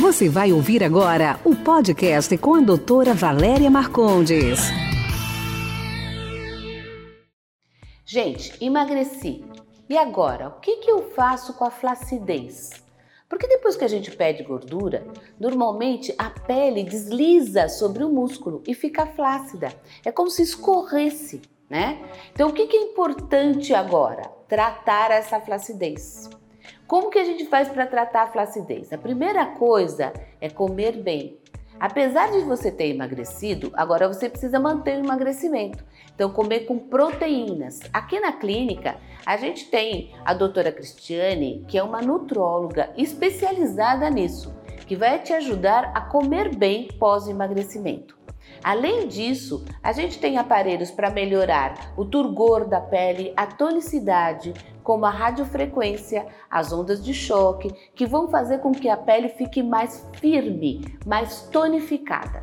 Você vai ouvir agora o podcast com a doutora Valéria Marcondes. Gente, emagreci. E agora, o que, que eu faço com a flacidez? Porque depois que a gente perde gordura, normalmente a pele desliza sobre o músculo e fica flácida. É como se escorresse, né? Então, o que, que é importante agora? Tratar essa flacidez. Como que a gente faz para tratar a flacidez? A primeira coisa é comer bem. Apesar de você ter emagrecido, agora você precisa manter o emagrecimento. Então, comer com proteínas. Aqui na clínica, a gente tem a doutora Cristiane, que é uma nutróloga especializada nisso, que vai te ajudar a comer bem pós-emagrecimento. Além disso, a gente tem aparelhos para melhorar o turgor da pele, a tonicidade, como a radiofrequência, as ondas de choque, que vão fazer com que a pele fique mais firme, mais tonificada.